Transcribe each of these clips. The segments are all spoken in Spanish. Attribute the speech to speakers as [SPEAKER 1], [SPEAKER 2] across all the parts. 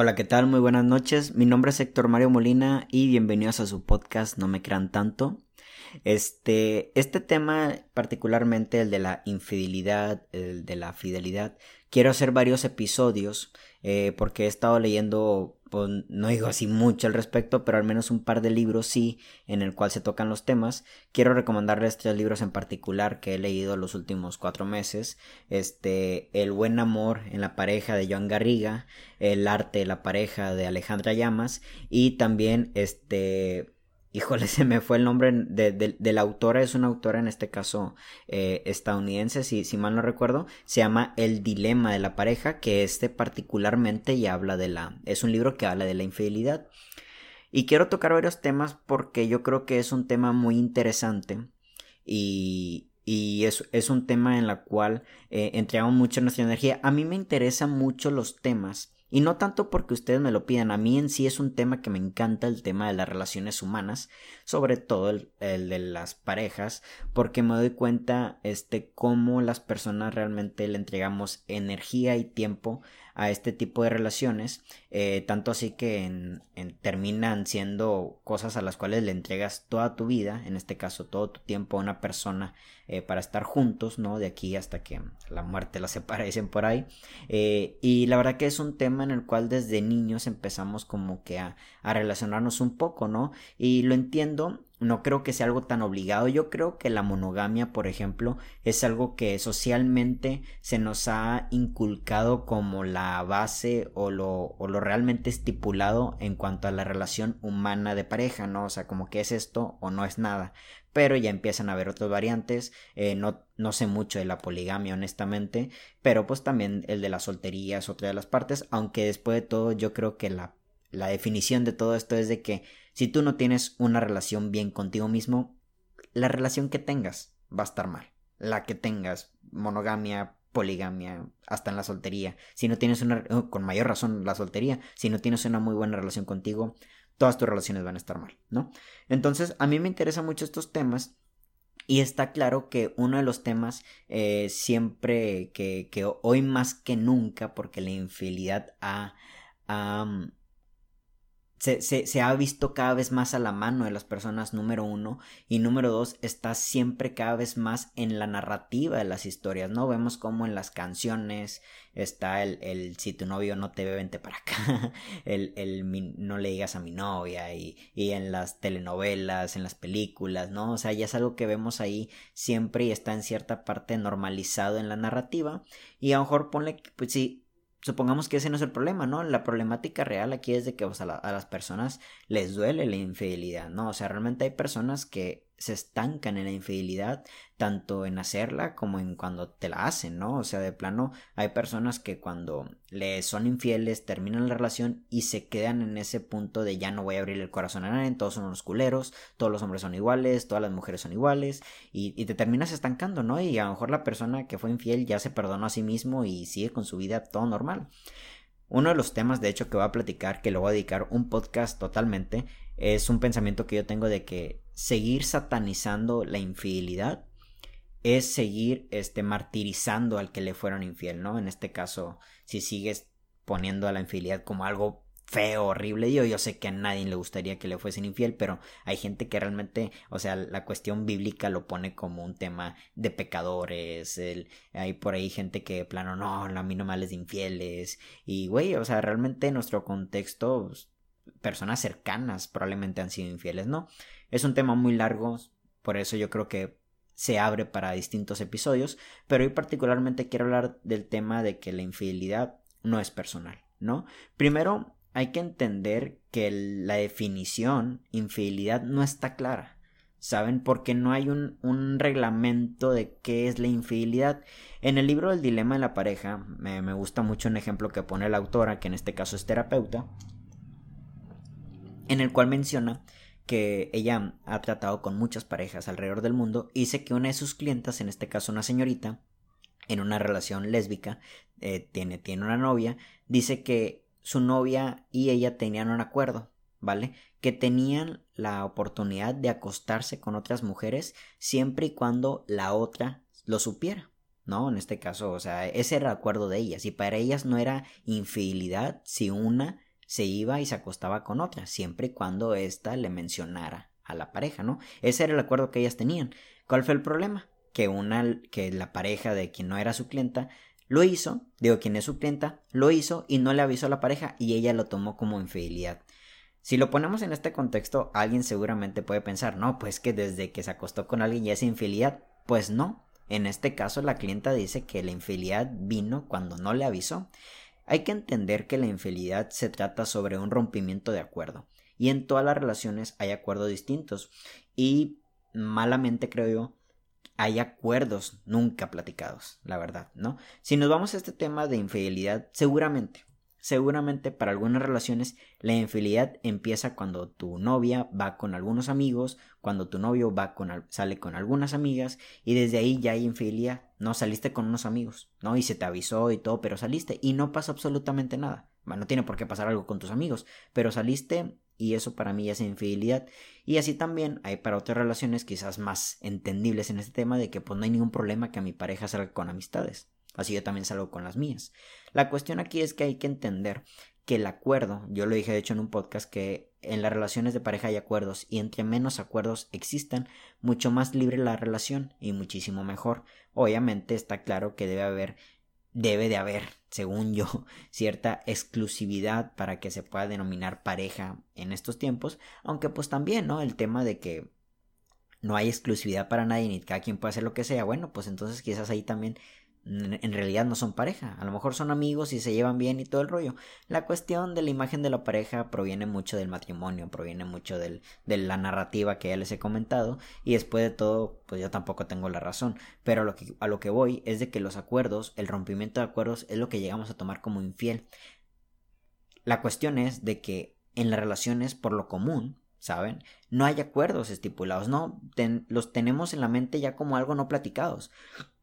[SPEAKER 1] Hola, ¿qué tal? Muy buenas noches. Mi nombre es Héctor Mario Molina y bienvenidos a su podcast No me crean tanto. Este, este tema, particularmente el de la infidelidad, el de la fidelidad, quiero hacer varios episodios eh, porque he estado leyendo pues, no digo así mucho al respecto, pero al menos un par de libros sí en el cual se tocan los temas. Quiero recomendarles tres libros en particular que he leído los últimos cuatro meses. Este, El buen amor en la pareja de Joan Garriga, El arte de la pareja de Alejandra Llamas y también este híjole, se me fue el nombre de, la autora, es una autora en este caso eh, estadounidense, si, si, mal no recuerdo, se llama El dilema de la pareja, que este particularmente y habla de la, es un libro que habla de la infidelidad. Y quiero tocar varios temas porque yo creo que es un tema muy interesante y, y es, es, un tema en el cual eh, mucha nuestra energía. A mí me interesan mucho los temas y no tanto porque ustedes me lo pidan, a mí en sí es un tema que me encanta, el tema de las relaciones humanas, sobre todo el, de las parejas, porque me doy cuenta este cómo las personas realmente le entregamos energía y tiempo a este tipo de relaciones, eh, tanto así que en, terminan siendo cosas a las cuales le entregas toda tu vida, en este caso todo tu tiempo a una persona eh, para estar juntos, ¿no? De aquí hasta que la muerte la separe, dicen por ahí. Eh, y la verdad que es un tema en el cual desde niños empezamos como que a, a relacionarnos un poco, ¿no? Y lo entiendo no creo que sea algo tan obligado. Yo creo que la monogamia, por ejemplo, es algo que socialmente se nos ha inculcado como la base o lo, o lo realmente estipulado en cuanto a la relación humana de pareja, ¿no? O sea, como que es esto o no es nada. Pero ya empiezan a haber otras variantes. Eh, no, no sé mucho de la poligamia, honestamente. Pero pues también el de la soltería es otra de las partes. Aunque después de todo, yo creo que la, la definición de todo esto es de que si tú no tienes una relación bien contigo mismo, la relación que tengas va a estar mal. La que tengas, monogamia, poligamia, hasta en la soltería. Si no tienes una, oh, con mayor razón la soltería, si no tienes una muy buena relación contigo, todas tus relaciones van a estar mal, ¿no? Entonces, a mí me interesan mucho estos temas. Y está claro que uno de los temas eh, siempre que, que, hoy más que nunca, porque la infidelidad ha, se, ha visto cada vez más a la mano de las personas, número uno, y número dos, está siempre cada vez más en la narrativa de las historias, ¿no? Vemos como en las canciones está el, el si tu novio no te ve, vente para acá, el, el no le digas a mi novia, y, y en las telenovelas, en las películas, ¿no? O sea, ya es algo que vemos ahí siempre y está en cierta parte normalizado en la narrativa, y a lo mejor ponle, pues sí, supongamos que ese no es el problema, ¿no? La problemática real aquí es de que a, las personas les duele la infidelidad, ¿no? O sea, realmente hay personas que se estancan en la infidelidad, tanto en hacerla como en cuando te la hacen, ¿no? O sea, de plano, hay personas que cuando le son infieles terminan la relación y se quedan en ese punto de ya no voy a abrir el corazón a nadie, todos son unos culeros, todos los hombres son iguales, todas las mujeres son iguales, y, te terminas estancando, ¿no? Y a lo mejor la persona que fue infiel ya se perdonó a sí mismo y sigue con su vida todo normal. Uno de los temas, de hecho, que voy a platicar, que le voy a dedicar un podcast totalmente, es un pensamiento que yo tengo de que seguir satanizando la infidelidad es seguir este martirizando al que le fueron infiel, ¿no? En este caso, si sigues poniendo a la infidelidad como algo feo, horrible. Yo, yo sé que a nadie le gustaría que le fuesen infiel, pero hay gente que realmente, o sea, la cuestión bíblica lo pone como un tema de pecadores. El, hay por ahí gente que, plano, no, a mí no me de infieles. Y, güey, o sea, realmente en nuestro contexto, pues, personas cercanas probablemente han sido infieles, ¿no? Es un tema muy largo, por eso yo creo que se abre para distintos episodios, pero hoy particularmente quiero hablar del tema de que la infidelidad no es personal, ¿no? Primero, hay que entender que la definición infidelidad no está clara. ¿Saben? Porque no hay un, un, reglamento de qué es la infidelidad. En el libro del dilema de la pareja, me, me gusta mucho un ejemplo que pone la autora, que en este caso es terapeuta, en el cual menciona que ella ha tratado con muchas parejas alrededor del mundo y dice que una de sus clientas, en este caso una señorita, en una relación lésbica, eh, tiene, tiene una novia, dice que su novia y ella tenían un acuerdo, ¿vale? Que tenían la oportunidad de acostarse con otras mujeres siempre y cuando la otra lo supiera. ¿no? En este caso, o sea, ese era el acuerdo de ellas y para ellas no era infidelidad si una se iba y se acostaba con otra, siempre y cuando ésta le mencionara a la pareja, ¿no? Ese era el acuerdo que ellas tenían. ¿Cuál fue el problema? Que una, que la pareja de quien no era su clienta lo hizo, digo quien es su clienta, lo hizo y no le avisó a la pareja y ella lo tomó como infidelidad. Si lo ponemos en este contexto, alguien seguramente puede pensar, no, pues que desde que se acostó con alguien ya es infidelidad. Pues no, en este caso la clienta dice que la infidelidad vino cuando no le avisó. Hay que entender que la infidelidad se trata sobre un rompimiento de acuerdo y en todas las relaciones hay acuerdos distintos y malamente creo yo hay acuerdos nunca platicados, la verdad, ¿no? Si nos vamos a este tema de infidelidad, seguramente Seguramente para algunas relaciones la infidelidad empieza cuando tu novia va con algunos amigos, cuando tu novio va con sale con algunas amigas y desde ahí ya hay infidelidad. No saliste con unos amigos, ¿no? Y se te avisó y todo, pero saliste y no pasa absolutamente nada. Bueno, no tiene por qué pasar algo con tus amigos, pero saliste y eso para mí es infidelidad. Y así también hay para otras relaciones quizás más entendibles en este tema de que pues no hay ningún problema que mi pareja salga con amistades. Así yo también salgo con las mías. La cuestión aquí es que hay que entender que el acuerdo, yo lo dije de hecho en un podcast, que en las relaciones de pareja hay acuerdos y entre menos acuerdos existan, mucho más libre la relación y muchísimo mejor. Obviamente está claro que debe haber, debe de haber, según yo, cierta exclusividad para que se pueda denominar pareja en estos tiempos, aunque pues también, ¿no? El tema de que no hay exclusividad para nadie ni cada quien puede hacer lo que sea, bueno, pues entonces quizás ahí también en realidad no son pareja, a lo mejor son amigos y se llevan bien y todo el rollo. La cuestión de la imagen de la pareja proviene mucho del matrimonio, proviene mucho del, de la narrativa que ya les he comentado y después de todo, pues yo tampoco tengo la razón, pero a lo que, a lo que voy es de que los acuerdos, el rompimiento de acuerdos es lo que llegamos a tomar como infiel. La cuestión es de que en las relaciones, por lo común, ¿saben? No hay acuerdos estipulados, no, los tenemos en la mente ya como algo no platicados.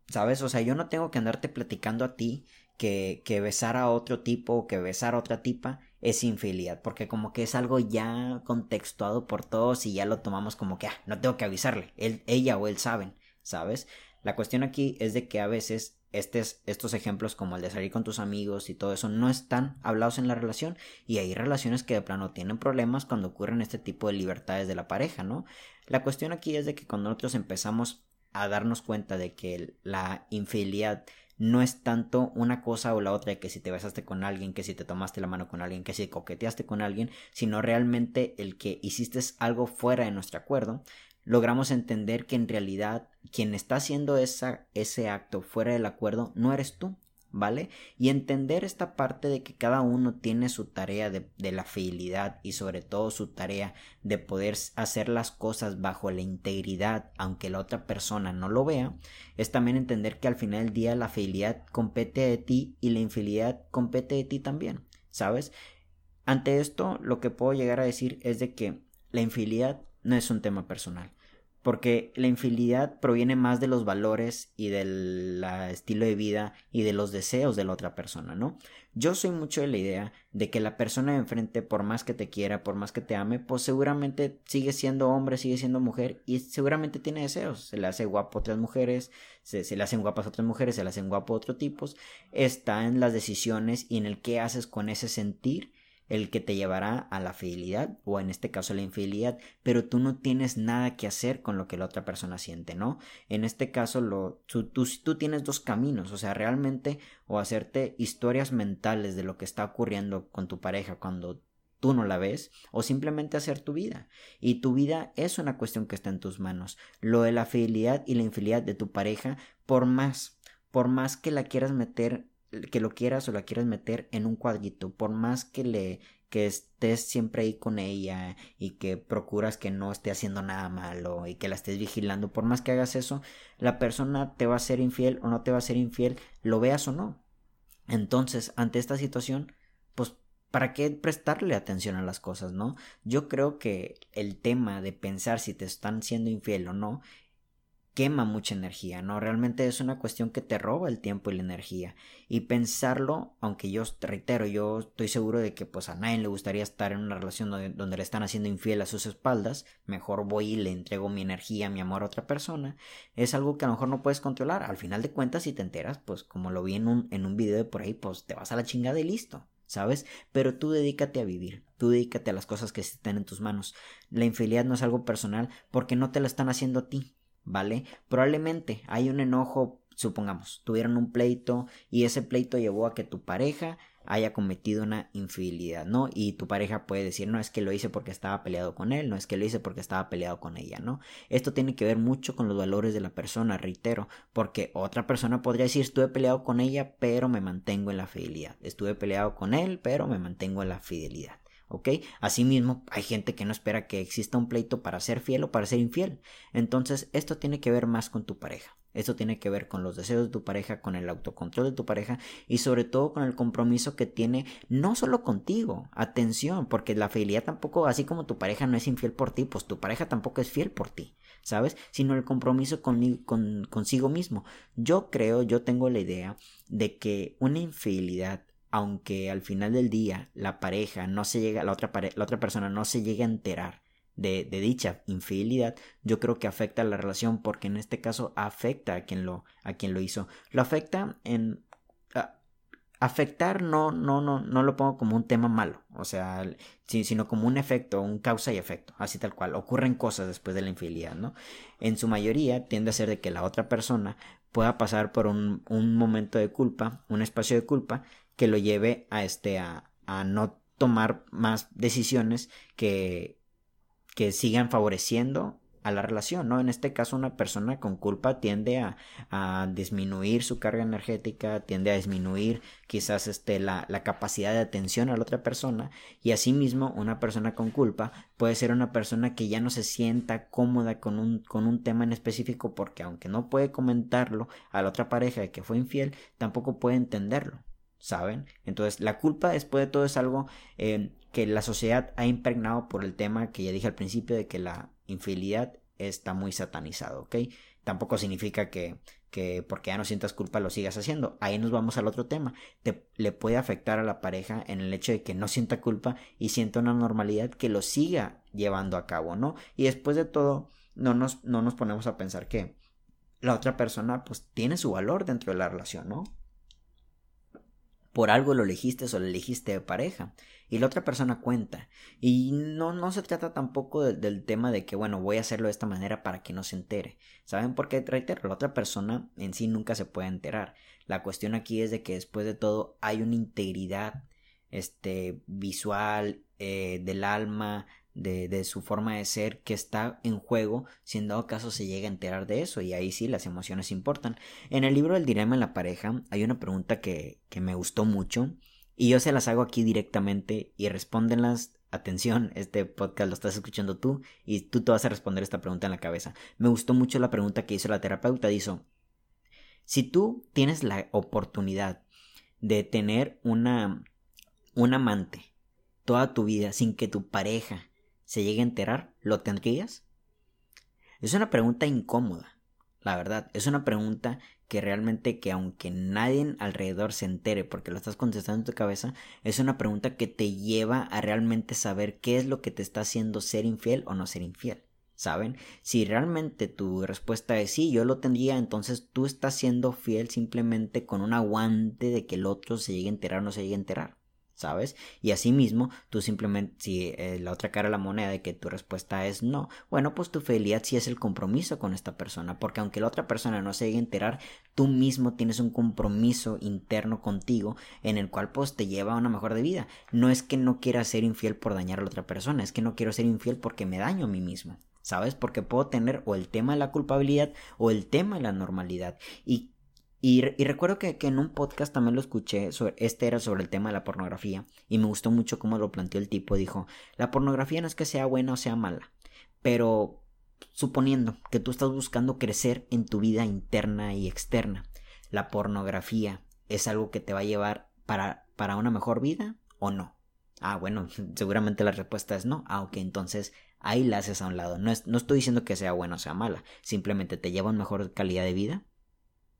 [SPEAKER 1] ¿Sabes? O sea, yo no tengo que andarte platicando a ti que, que besar a otro tipo o que besar a otra tipa es infidelidad, porque como que es algo ya contextuado por todos y ya lo tomamos como que, ah, no tengo que avisarle, él, ella o él saben, ¿sabes? La cuestión aquí es de que a veces estes, estos ejemplos como el de salir con tus amigos y todo eso no están hablados en la relación y hay relaciones que de plano tienen problemas cuando ocurren este tipo de libertades de la pareja, ¿no? La cuestión aquí es de que cuando nosotros empezamos a darnos cuenta de que la infidelidad no es tanto una cosa o la otra que si te besaste con alguien, que si te tomaste la mano con alguien, que si coqueteaste con alguien, sino realmente el que hiciste algo fuera de nuestro acuerdo, logramos entender que en realidad quien está haciendo esa, ese acto fuera del acuerdo no eres tú, ¿vale? Y entender esta parte de que cada uno tiene su tarea de, la fidelidad y sobre todo su tarea de poder hacer las cosas bajo la integridad, aunque la otra persona no lo vea, es también entender que al final del día la fidelidad compete de ti y la infidelidad compete de ti también, ¿sabes? Ante esto, lo que puedo llegar a decir es de que la infidelidad no es un tema personal porque la infidelidad proviene más de los valores y del estilo de vida y de los deseos de la otra persona, ¿no? Yo soy mucho de la idea de que la persona de enfrente, por más que te quiera, por más que te ame, pues seguramente sigue siendo hombre, sigue siendo mujer y seguramente tiene deseos. Se le hace guapo a otras mujeres, se, se le hacen guapas a otras mujeres, se le hacen guapo a otros tipos. Está en las decisiones y en el qué haces con ese sentir el que te llevará a la fidelidad o en este caso la infidelidad, pero tú no tienes nada que hacer con lo que la otra persona siente, ¿no? En este caso lo, tú, tú, tienes dos caminos, o sea, realmente o hacerte historias mentales de lo que está ocurriendo con tu pareja cuando tú no la ves o simplemente hacer tu vida. Y tu vida es una cuestión que está en tus manos. Lo de la fidelidad y la infidelidad de tu pareja, por más, por más que la quieras meter que lo quieras o la quieras meter en un cuadrito, por más que le que estés siempre ahí con ella y que procuras que no esté haciendo nada malo y que la estés vigilando, por más que hagas eso, la persona te va a ser infiel o no te va a ser infiel, lo veas o no. Entonces, ante esta situación, pues ¿para qué prestarle atención a las cosas, no? Yo creo que el tema de pensar si te están siendo infiel o no quema mucha energía, ¿no? Realmente es una cuestión que te roba el tiempo y la energía. Y pensarlo, aunque yo te reitero, yo estoy seguro de que pues a nadie le gustaría estar en una relación donde, le están haciendo infiel a sus espaldas, mejor voy y le entrego mi energía, mi amor a otra persona, es algo que a lo mejor no puedes controlar. Al final de cuentas, si te enteras, pues como lo vi en un, en un video de por ahí, pues te vas a la chingada y listo. ¿sabes? Pero tú dedícate a vivir, tú dedícate a las cosas que están en tus manos. La infidelidad no es algo personal porque no te la están haciendo a ti, ¿vale? Probablemente hay un enojo, supongamos, tuvieron un pleito y ese pleito llevó a que tu pareja haya cometido una infidelidad, ¿no? Y tu pareja puede decir, no es que lo hice porque estaba peleado con él, no es que lo hice porque estaba peleado con ella, ¿no? Esto tiene que ver mucho con los valores de la persona, reitero, porque otra persona podría decir, estuve peleado con ella, pero me mantengo en la fidelidad, estuve peleado con él, pero me mantengo en la fidelidad. ¿Ok? Asimismo, hay gente que no espera que exista un pleito para ser fiel o para ser infiel. Entonces, esto tiene que ver más con tu pareja. Esto tiene que ver con los deseos de tu pareja, con el autocontrol de tu pareja y sobre todo con el compromiso que tiene no solo contigo, atención, porque la fidelidad tampoco, así como tu pareja no es infiel por ti, pues tu pareja tampoco es fiel por ti, ¿sabes? Sino el compromiso con, con, consigo mismo. Yo creo, yo tengo la idea de que una infidelidad aunque al final del día la pareja no se llega, la otra, la otra persona no se llegue a enterar de, dicha infidelidad, yo creo que afecta a la relación porque en este caso afecta a quien lo, a quien lo hizo. Lo afecta en afectar no, no, no, no lo pongo como un tema malo, o sea, sino como un efecto, un causa y efecto, así tal cual. Ocurren cosas después de la infidelidad, ¿no? En su mayoría tiende a ser de que la otra persona pueda pasar por un, un momento de culpa, un espacio de culpa, que lo lleve a este, a, a no tomar más decisiones que, que sigan favoreciendo a la relación, ¿no? En este caso, una persona con culpa tiende a, a disminuir su carga energética, tiende a disminuir quizás este, la, la, capacidad de atención a la otra persona, y asimismo, una persona con culpa puede ser una persona que ya no se sienta cómoda con un, con un tema en específico, porque aunque no puede comentarlo a la otra pareja de que fue infiel, tampoco puede entenderlo. ¿Saben? Entonces, la culpa después de todo es algo eh, que la sociedad ha impregnado por el tema que ya dije al principio de que la infidelidad está muy satanizado, ¿ok? Tampoco significa que, que porque ya no sientas culpa lo sigas haciendo. Ahí nos vamos al otro tema. Te, le puede afectar a la pareja en el hecho de que no sienta culpa y sienta una normalidad que lo siga llevando a cabo, ¿no? Y después de todo, no nos, no nos ponemos a pensar que la otra persona pues tiene su valor dentro de la relación, ¿no? Por algo lo elegiste o lo elegiste de pareja y la otra persona cuenta. Y no no se trata tampoco del tema de que bueno voy a hacerlo de esta manera para que no se entere. Saben por qué reitero la otra persona en sí nunca se puede enterar. La cuestión aquí es de que después de todo hay una integridad este visual eh, del alma de, de, su forma de ser que está en juego si en dado caso se llega a enterar de eso y ahí sí las emociones importan. En el libro del dilema en la pareja hay una pregunta que, que me gustó mucho y yo se las hago aquí directamente y respóndenlas. Atención, este podcast lo estás escuchando tú y tú te vas a responder esta pregunta en la cabeza. Me gustó mucho la pregunta que hizo la terapeuta. Dijo, si tú tienes la oportunidad de tener una, un amante toda tu vida sin que tu pareja se llegue a enterar, ¿lo tendrías? Es una pregunta incómoda, la verdad. Es una pregunta que realmente que aunque nadie alrededor se entere porque lo estás contestando en tu cabeza, es una pregunta que te lleva a realmente saber qué es lo que te está haciendo ser infiel o no ser infiel. ¿Saben? Si realmente tu respuesta es sí, yo lo tendría, entonces tú estás siendo fiel simplemente con un aguante de que el otro se llegue a enterar o no se llegue a enterar. ¿Sabes? Y asimismo, tú simplemente, si eh, la otra cara de la moneda de que tu respuesta es no, bueno, pues tu fidelidad sí es el compromiso con esta persona, porque aunque la otra persona no se llegue a enterar, tú mismo tienes un compromiso interno contigo en el cual pues te lleva a una mejor de vida. No es que no quiera ser infiel por dañar a la otra persona, es que no quiero ser infiel porque me daño a mí mismo. ¿Sabes? Porque puedo tener o el tema de la culpabilidad o el tema de la normalidad. Y y, recuerdo que, en un podcast también lo escuché, este era sobre el tema de la pornografía, y me gustó mucho cómo lo planteó el tipo. Dijo, la pornografía no es que sea buena o sea mala, pero suponiendo que tú estás buscando crecer en tu vida interna y externa, ¿la pornografía es algo que te va a llevar para, para una mejor vida o no? Ah, bueno, seguramente la respuesta es no. Ah, ok, entonces ahí la haces a un lado. No, no estoy diciendo que sea buena o sea mala, simplemente te lleva a una mejor calidad de vida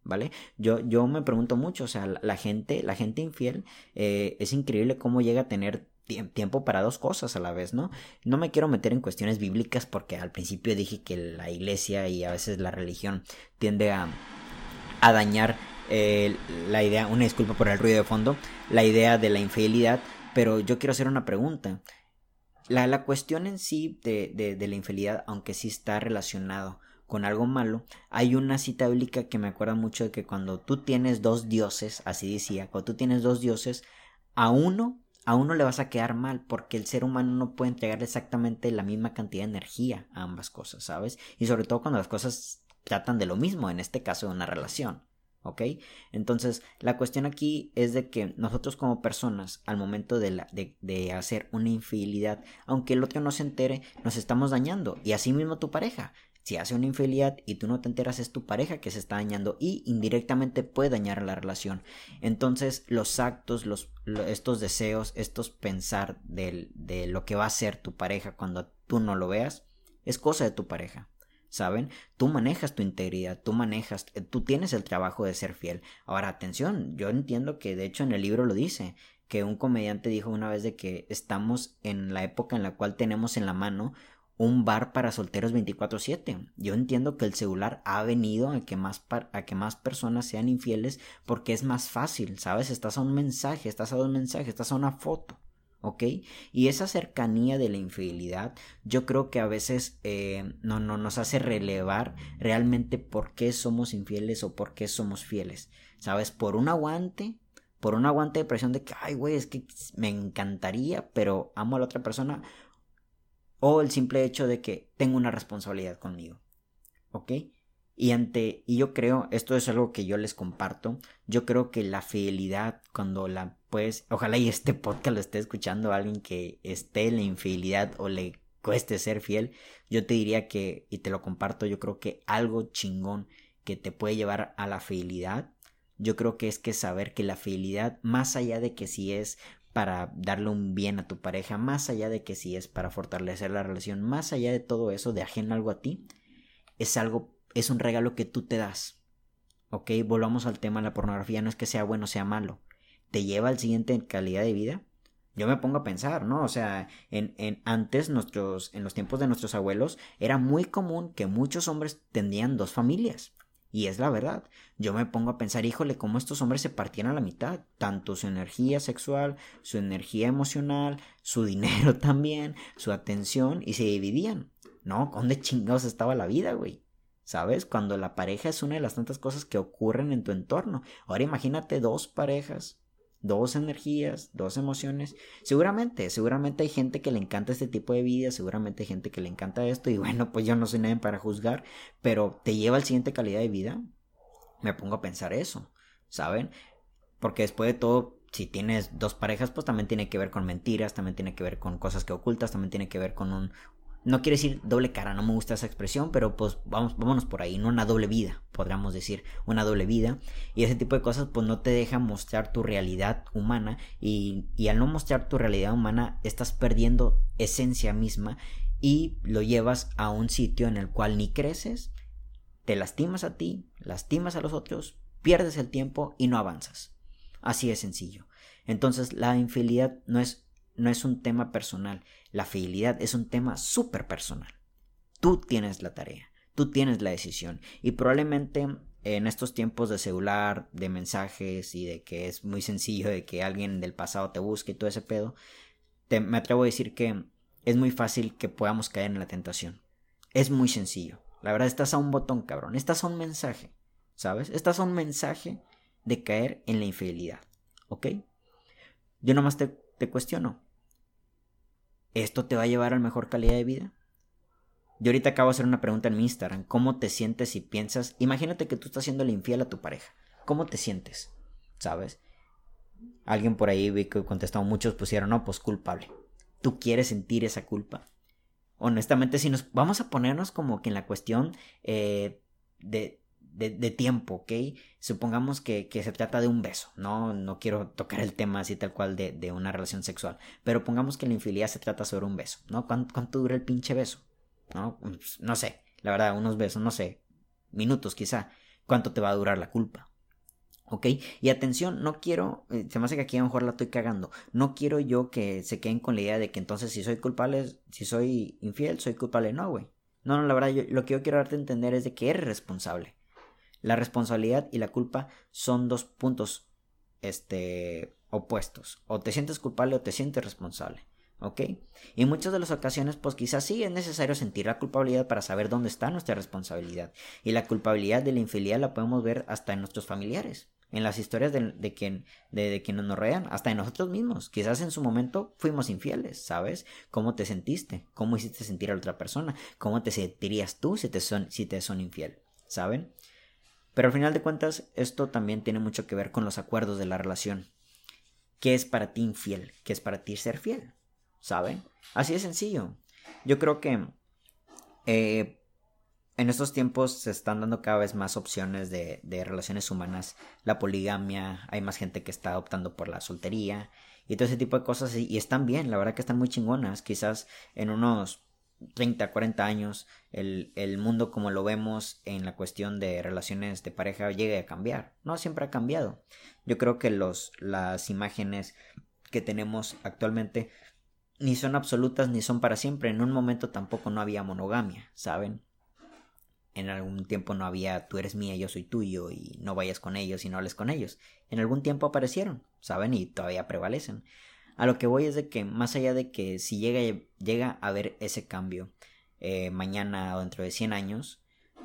[SPEAKER 1] ¿vale? Yo, yo me pregunto mucho, o sea, la, gente, la gente infiel, eh, es increíble cómo llega a tener tiempo para dos cosas a la vez, ¿no? No me quiero meter en cuestiones bíblicas porque al principio dije que la iglesia y a veces la religión tiende a, dañar eh, la idea, una disculpa por el ruido de fondo, la idea de la infidelidad, pero yo quiero hacer una pregunta. La, la cuestión en sí de, de, de la infidelidad, aunque sí está relacionado con algo malo, hay una cita bíblica que me acuerda mucho de que cuando tú tienes dos dioses, así decía, cuando tú tienes dos dioses, a uno, a uno le vas a quedar mal, porque el ser humano no puede entregar exactamente la misma cantidad de energía a ambas cosas, ¿sabes? Y sobre todo cuando las cosas tratan de lo mismo, en este caso de una relación. ¿ok? Entonces, la cuestión aquí es de que nosotros como personas, al momento de, la, de, de, hacer una infidelidad, aunque el otro no se entere, nos estamos dañando. Y así mismo tu pareja. Si hace una infidelidad y tú no te enteras, es tu pareja que se está dañando y indirectamente puede dañar la relación. Entonces, los actos, estos deseos, estos pensar de, de lo que va a ser tu pareja cuando tú no lo veas, es cosa de tu pareja. ¿saben? Tú manejas tu integridad, tú manejas, eh, tú tienes el trabajo de ser fiel. Ahora, atención, yo entiendo que de hecho en el libro lo dice, que un comediante dijo una vez de que estamos en la época en la cual tenemos en la mano un bar para solteros 24/7. Yo entiendo que el celular ha venido a que, más a que más personas sean infieles porque es más fácil, ¿sabes? Estás a un mensaje, estás a dos mensajes, estás a una foto. ¿ok? Y esa cercanía de la infidelidad yo creo que a veces eh, no, no nos hace relevar realmente por qué somos infieles o por qué somos fieles, ¿sabes? Por un aguante, por un aguante de presión de que, ay, güey, es que me encantaría, pero amo a la otra persona, o el simple hecho de que tengo una responsabilidad conmigo, ¿ok? Y ante, y yo creo, esto es algo que yo les comparto, yo creo que la fidelidad, cuando la pues, ojalá y este podcast lo esté escuchando alguien que esté en la infidelidad o le cueste ser fiel, yo te diría que, y te lo comparto, yo creo que algo chingón que te puede llevar a la fidelidad, yo creo que es que saber que la fidelidad, más allá de que si es para darle un bien a tu pareja, más allá de que si es para fortalecer la relación, más allá de todo eso, de ajeno algo a ti, es algo es un regalo que tú te das. ¿Ok? Volvamos al tema de la pornografía. No es que sea bueno o sea malo. ¿Te lleva al siguiente calidad de vida? Yo me pongo a pensar, ¿no? O sea, en, en antes, nuestros, en los tiempos de nuestros abuelos, era muy común que muchos hombres tendrían dos familias. Y es la verdad. Yo me pongo a pensar, híjole, cómo estos hombres se partían a la mitad. Tanto su energía sexual, su energía emocional, su dinero también, su atención, y se dividían. ¿No? ¿Dónde chingados estaba la vida, güey? ¿Sabes? Cuando la pareja es una de las tantas cosas que ocurren en tu entorno. Ahora imagínate dos parejas, dos energías, dos emociones. Seguramente, seguramente hay gente que le encanta este tipo de vida, seguramente hay gente que le encanta esto y bueno, pues yo no soy nadie para juzgar, pero te lleva al siguiente calidad de vida. Me pongo a pensar eso, ¿saben? Porque después de todo, si tienes dos parejas, pues también tiene que ver con mentiras, también tiene que ver con cosas que ocultas, también tiene que ver con un, no quiere decir doble cara, no me gusta esa expresión, pero pues vamos, vámonos por ahí, no una doble vida, podríamos decir, una doble vida. Y ese tipo de cosas pues no te dejan mostrar tu realidad humana y, y al no mostrar tu realidad humana estás perdiendo esencia misma y lo llevas a un sitio en el cual ni creces, te lastimas a ti, lastimas a los otros, pierdes el tiempo y no avanzas. Así de sencillo. Entonces la infidelidad no es no es un tema personal. La fidelidad es un tema súper personal. Tú tienes la tarea, tú tienes la decisión y probablemente en estos tiempos de celular, de mensajes y de que es muy sencillo de que alguien del pasado te busque y todo ese pedo, te, me atrevo a decir que es muy fácil que podamos caer en la tentación. Es muy sencillo. La verdad, estás a un botón, cabrón. Estás a un mensaje, ¿sabes? Estás a un mensaje de caer en la infidelidad, ¿ok? Yo nomás te, te cuestiono. ¿Esto te va a llevar a mejor calidad de vida? Yo ahorita acabo de hacer una pregunta en mi Instagram. ¿Cómo te sientes si piensas? Imagínate que tú estás haciendo infiel a tu pareja. ¿Cómo te sientes? ¿Sabes? Alguien por ahí vi que contestó, muchos pusieron, no, pues culpable. ¿Tú quieres sentir esa culpa? Honestamente, si nos vamos a ponernos como que en la cuestión eh, de de, tiempo, ¿ok? Supongamos que, se trata de un beso, ¿no? No quiero tocar el tema así tal cual de, de una relación sexual, pero pongamos que la infidelidad se trata sobre un beso, ¿no? ¿Cuánto, dura el pinche beso? ¿No? Pues, no sé, la verdad, unos besos, no sé, minutos quizá. ¿Cuánto te va a durar la culpa? ¿Ok? Y atención, no quiero, eh, se me hace que aquí a lo mejor la estoy cagando, no quiero yo que se queden con la idea de que entonces si soy culpable, si soy infiel, soy culpable, no, güey. No, no, la verdad, lo que yo quiero darte a entender es de que eres responsable. La responsabilidad y la culpa son dos puntos este, opuestos. O te sientes culpable o te sientes responsable. ¿Ok? Y en muchas de las ocasiones, pues quizás sí es necesario sentir la culpabilidad para saber dónde está nuestra responsabilidad. Y la culpabilidad de la infidelidad la podemos ver hasta en nuestros familiares, en las historias de, de, de, quienes nos rodean, hasta en nosotros mismos. Quizás en su momento fuimos infieles, ¿sabes? ¿Cómo te sentiste? ¿Cómo hiciste sentir a la otra persona? ¿Cómo te sentirías tú si te son, si te son infiel? ¿Saben? Pero al final de cuentas, esto también tiene mucho que ver con los acuerdos de la relación. ¿Qué es para ti infiel? ¿Qué es para ti ser fiel? ¿saben? Así de sencillo. Yo creo que eh, en estos tiempos se están dando cada vez más opciones de, relaciones humanas, la poligamia, hay más gente que está optando por la soltería y todo ese tipo de cosas y, están bien, la verdad que están muy chingonas. Quizás en unos 30, 40 años el, el, mundo como lo vemos en la cuestión de relaciones de pareja llegue a cambiar. No siempre ha cambiado. Yo creo que los, las imágenes que tenemos actualmente ni son absolutas ni son para siempre. En un momento tampoco no había monogamia, ¿saben? En algún tiempo no había tú eres mía, yo soy tuyo y no vayas con ellos y no hables con ellos. En algún tiempo aparecieron, ¿saben? Y todavía prevalecen. A lo que voy es de que más allá de que si llega, llega a haber ese cambio eh, mañana o dentro de 100 años,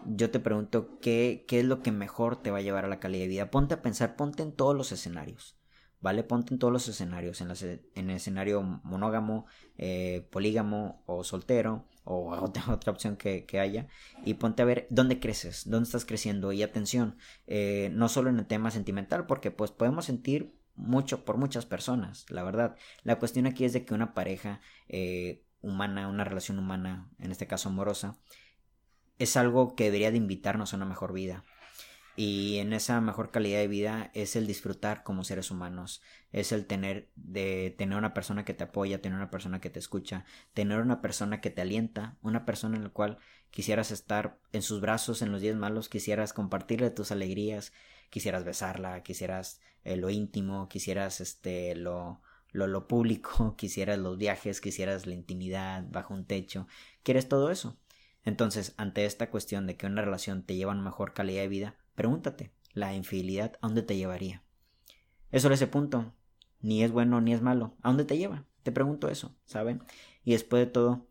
[SPEAKER 1] yo te pregunto ¿qué, qué es lo que mejor te va a llevar a la calidad de vida. Ponte a pensar, ponte en todos los escenarios. ¿vale? Ponte en todos los escenarios, en, el escenario monógamo, eh, polígamo o soltero o otra, otra opción que, haya y ponte a ver dónde creces, dónde estás creciendo y atención, eh, no solo en el tema sentimental, porque pues podemos sentir mucho por muchas personas, la verdad. La cuestión aquí es de que una pareja eh, humana, una relación humana, en este caso amorosa, es algo que debería de invitarnos a una mejor vida. Y en esa mejor calidad de vida es el disfrutar como seres humanos, es el tener de tener una persona que te apoya, tener una persona que te escucha, tener una persona que te alienta, una persona en la cual quisieras estar en sus brazos en los días malos, quisieras compartirle tus alegrías, quisieras besarla, quisieras eh, lo íntimo, quisieras este lo lo, lo público, quisieras los viajes, quisieras la intimidad bajo un techo, quieres todo eso. Entonces, ante esta cuestión de que una relación te lleva a una mejor calidad de vida, Pregúntate, ¿la infidelidad a dónde te llevaría? Eso es ese punto. Ni es bueno ni es malo. ¿A dónde te lleva? Te pregunto eso, ¿saben? Y después de todo,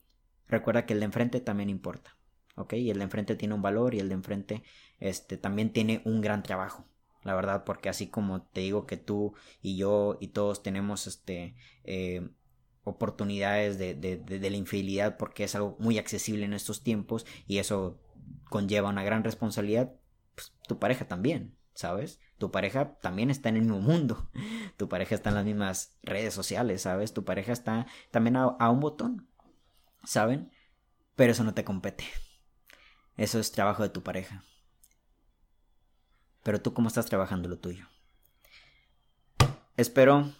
[SPEAKER 1] recuerda que el de enfrente también importa. ¿Ok? Y el de enfrente tiene un valor y el de enfrente este, también tiene un gran trabajo. La verdad, porque así como te digo que tú y yo y todos tenemos este eh, oportunidades de, la infidelidad porque es algo muy accesible en estos tiempos y eso conlleva una gran responsabilidad, pues, tu pareja también, ¿sabes? Tu pareja también está en el mismo mundo. Tu pareja está en las mismas redes sociales, ¿sabes? Tu pareja está también a, un botón, ¿saben? Pero eso no te compete. Eso es trabajo de tu pareja. Pero tú cómo estás trabajando lo tuyo. Espero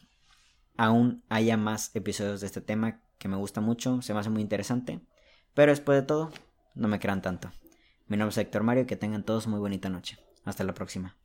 [SPEAKER 1] aún haya más episodios de este tema que me gusta mucho, se me hace muy interesante. Pero después de todo, no me crean tanto. Mi nombre es Héctor Mario y que tengan todos muy bonita noche. Hasta la próxima.